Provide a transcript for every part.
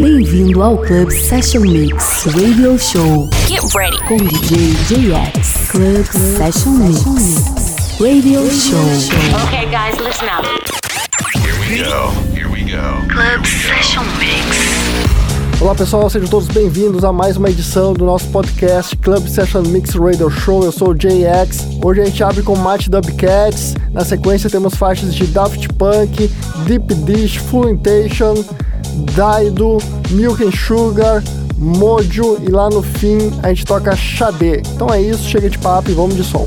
Bem-vindo ao Club Session Mix Radio Show. Get ready. Com DJ JX. Club, Club Session Mix Radio Show. Okay, guys, listen up. Here we go. Here we go. Club Session Mix. Olá pessoal, sejam todos bem-vindos a mais uma edição do nosso podcast Club Session Mix Radio Show. Eu sou o JX. Hoje a gente abre com Matt Dubcats. Na sequência temos faixas de Daft Punk, Deep Dish, Fluentation, Daido, Milk and Sugar, Mojo e lá no fim a gente toca Xadê. Então é isso, chega de papo e vamos de som.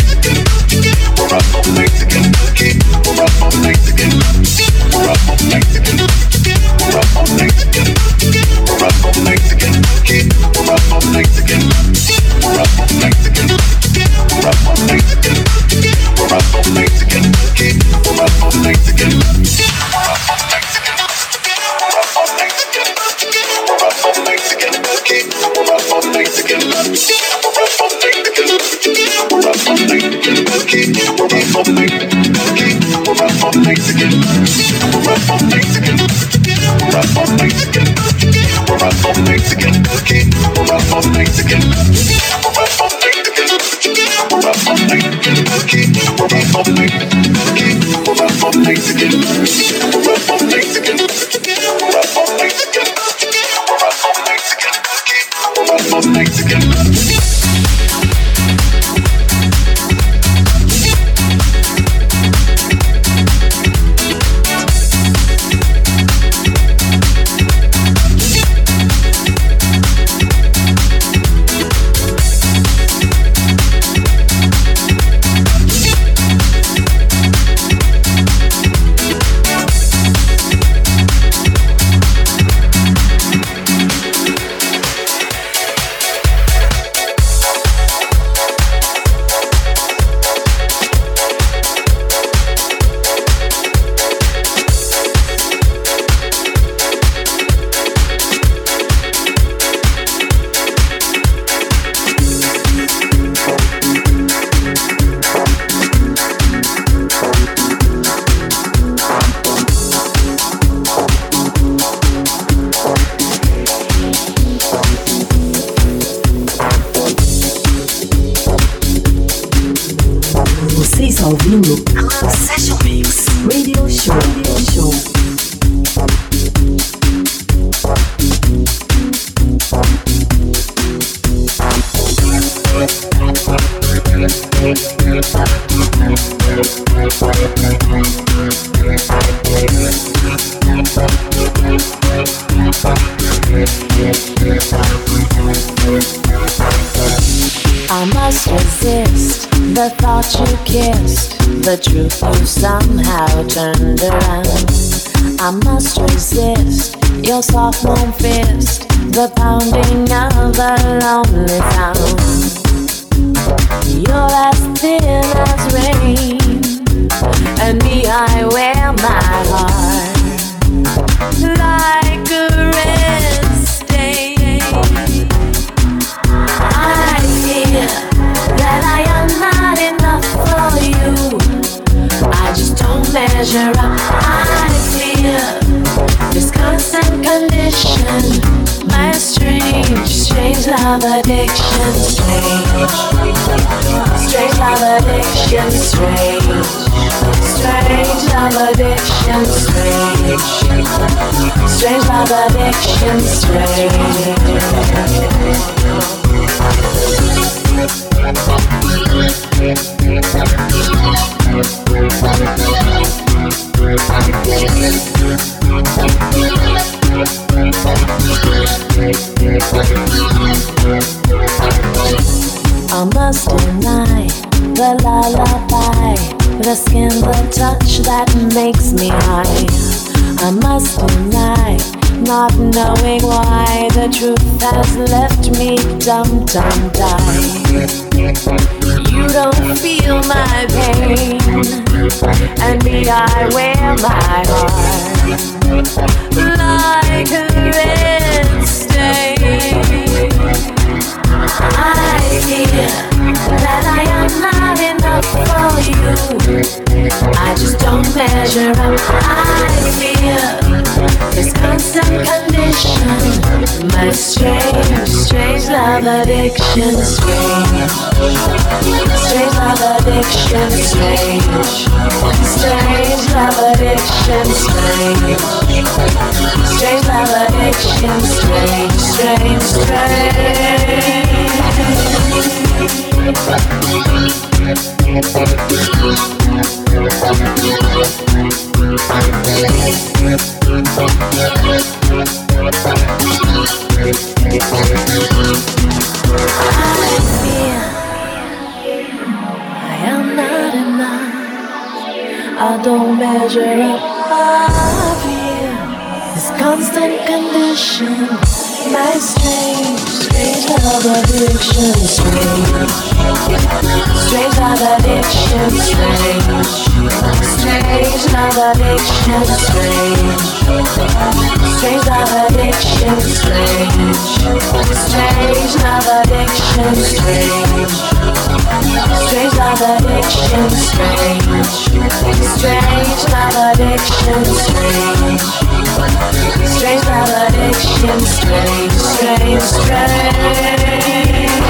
Knowing why the truth has left me dumb, dumb, die. Feel my pain, and me, I wear my heart like a red stain. I fear I just don't measure up. I fear this constant condition, my strange, strange love addiction, strange, strange love addiction, strange, strange love addiction, strange, strange love addiction, strange, strange, I fear measure up. I feel this constant condition strange, strange love addiction, strange, strange love addiction, strange, strange love addiction, strange, strange love addiction, strange, strange love addiction, strange love addiction, strange, strange love addiction, strange, strange love addiction, strange, strange, strange.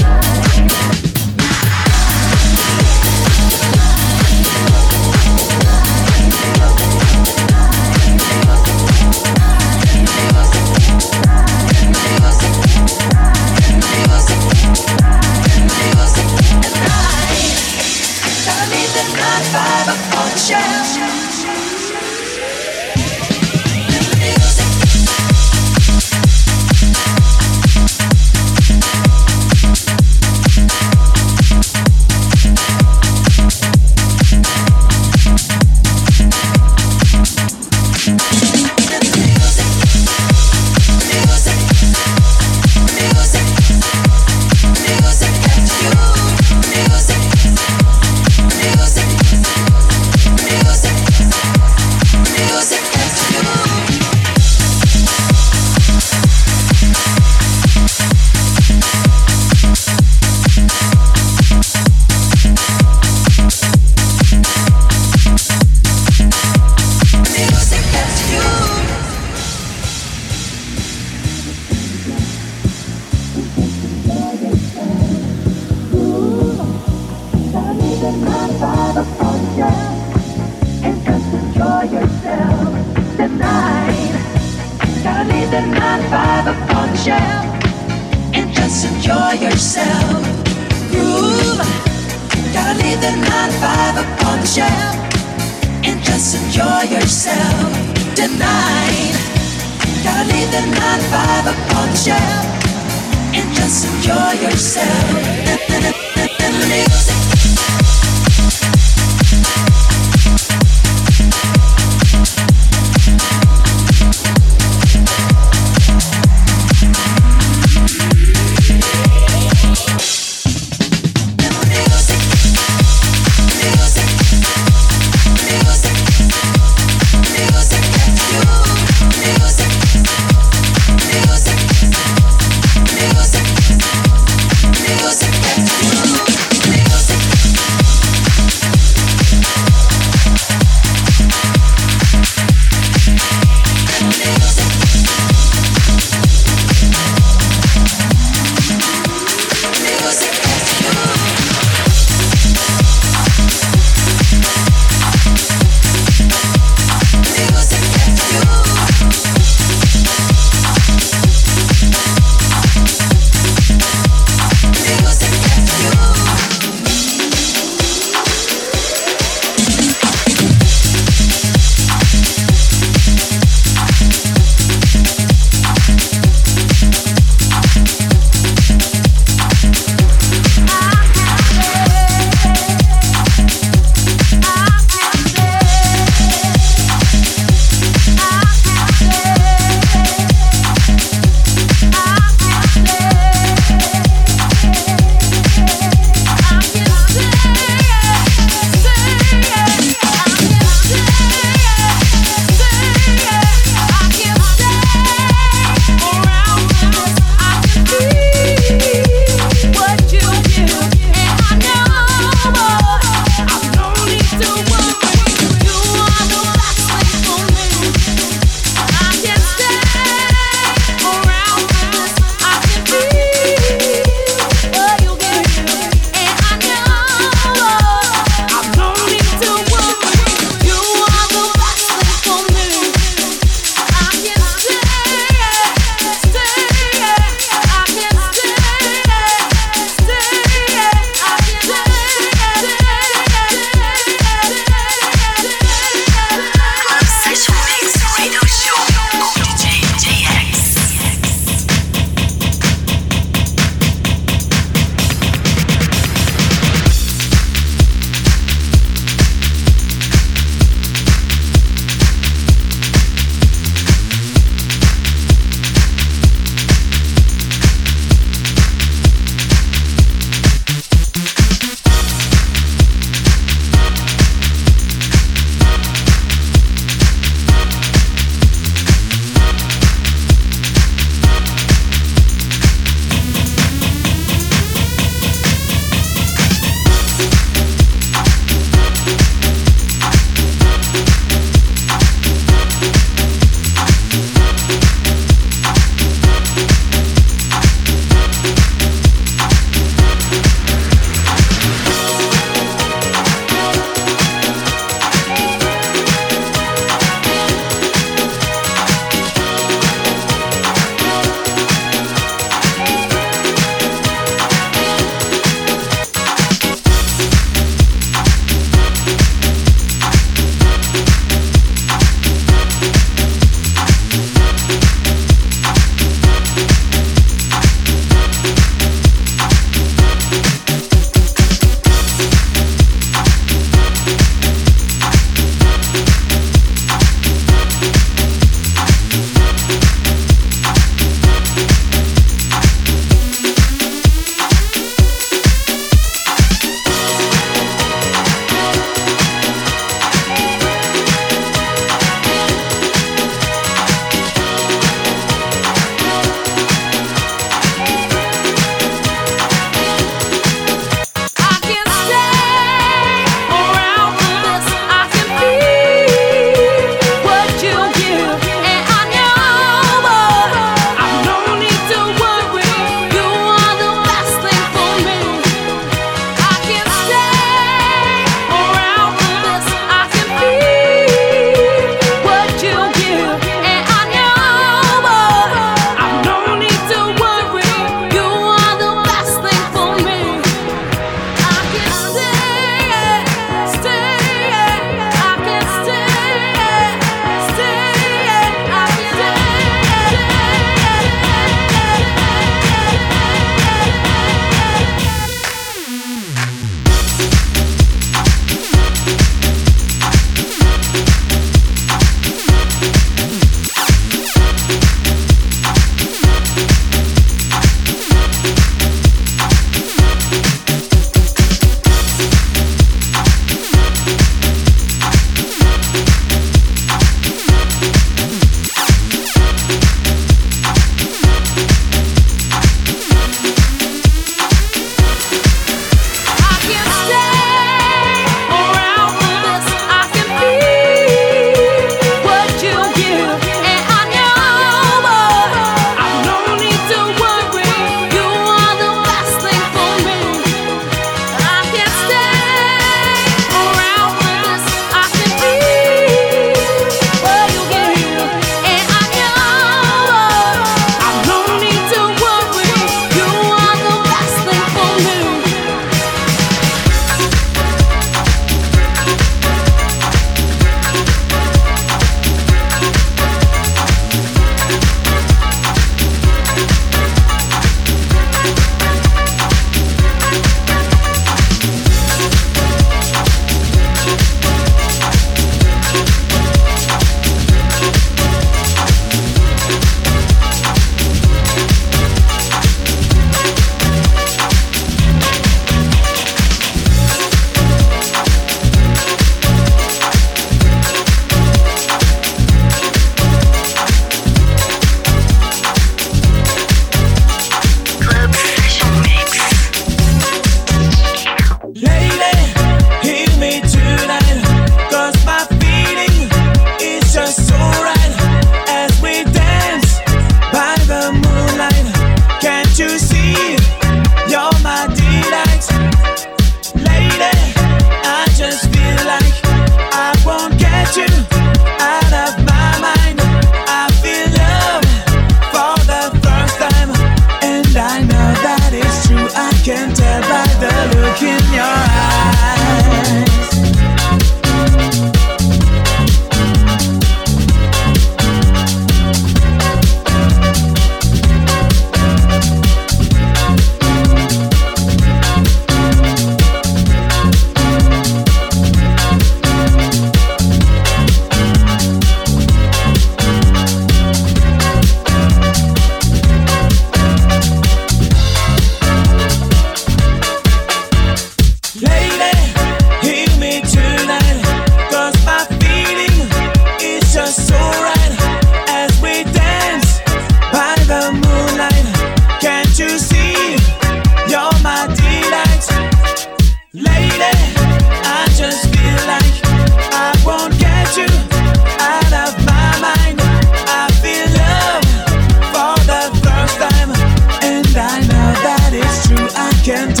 can't